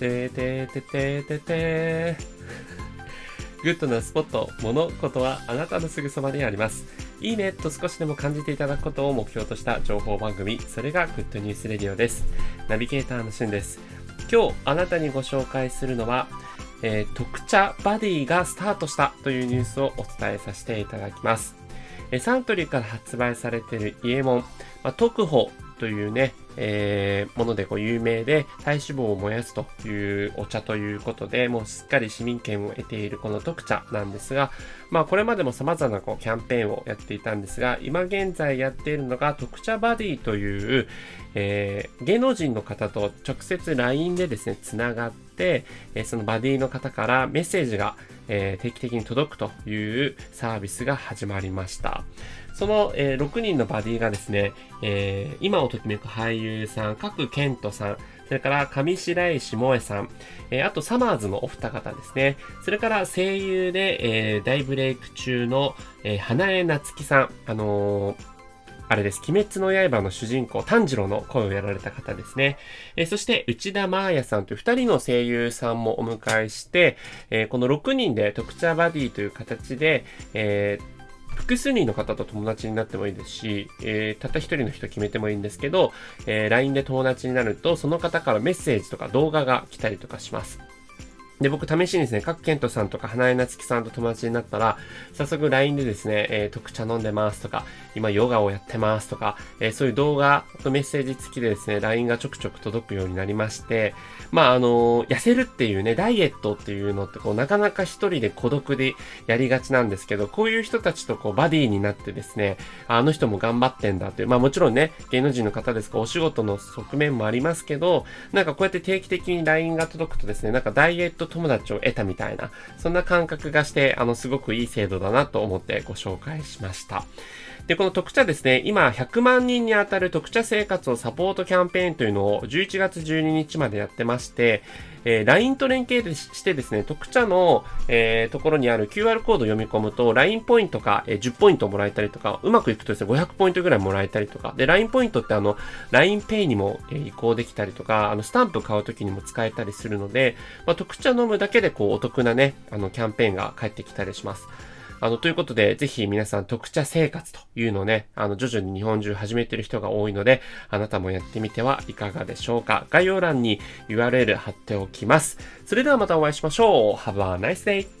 ててててててグッドなスポット、物事はあなたのすぐそばにあります。いいねと少しでも感じていただくことを目標とした情報番組、それがグッドニュースレディオです。ナビゲーターのしゅんです。今日あなたにご紹介するのは、えー、特茶バディがスタートしたというニュースをお伝えさせていただきます。えサントリーから発売されているイエモン、まあ、特保というね、えー、ものでこう有名で体脂肪を燃やすというお茶ということで、もうすっかり市民権を得ているこの特茶なんですが、まあこれまでも様々なこうキャンペーンをやっていたんですが、今現在やっているのが特茶バディという、えー、芸能人の方と直接 LINE でですね、つながって、えー、そのバディの方からメッセージが、えー、定期的に届くというサービスが始まりました。その、えー、6人のバディがですね、えー、今をときめく俳優さん、角健人さん、それから上白石萌えさん、えー、あとサマーズのお二方ですね。それから声優で、えー、大ブレイク中の、えー、花江夏樹さん、あのーあれです。鬼滅の刃の主人公、炭治郎の声をやられた方ですね。えー、そして、内田真彩さんという二人の声優さんもお迎えして、えー、この6人で特茶バディという形で、えー複数人の方と友達になってもいいですし、えー、たった一人の人決めてもいいんですけど、えー、LINE で友達になると、その方からメッセージとか動画が来たりとかします。で、僕試しにですね、各健人さんとか花江夏樹さんと友達になったら、早速 LINE でですね、えー、特茶飲んでますとか、今ヨガをやってますとか、えー、そういう動画とメッセージ付きでですね、LINE がちょくちょく届くようになりまして、まあ、あのー、痩せるっていうね、ダイエットっていうのってこう、なかなか一人で孤独でやりがちなんですけど、こういう人たちとこう、バディになってですね、あの人も頑張ってんだっていう、まあもちろんね、芸能人の方ですか、お仕事の側面もありますけど、なんかこうやって定期的に LINE が届くとですね、なんかダイエット友達を得たみたいな、そんな感覚がして、あの、すごくいい制度だなと思ってご紹介しました。で、この特茶ですね、今100万人に当たる特茶生活をサポートキャンペーンというのを11月12日までやってまして、えー、LINE と連携してですね、特茶の、えー、ところにある QR コードを読み込むと、LINE ポイントか、えー、10ポイントもらえたりとか、うまくいくとですね、500ポイントぐらいもらえたりとか、で、LINE ポイントってあの、LINEPay にも、えー、移行できたりとか、あの、スタンプ買うときにも使えたりするので、まあ、特茶飲むだけでこう、お得なね、あの、キャンペーンが返ってきたりします。あの、ということで、ぜひ皆さん特茶生活というのをね、あの、徐々に日本中始めてる人が多いので、あなたもやってみてはいかがでしょうか。概要欄に URL 貼っておきます。それではまたお会いしましょう。Have a nice day!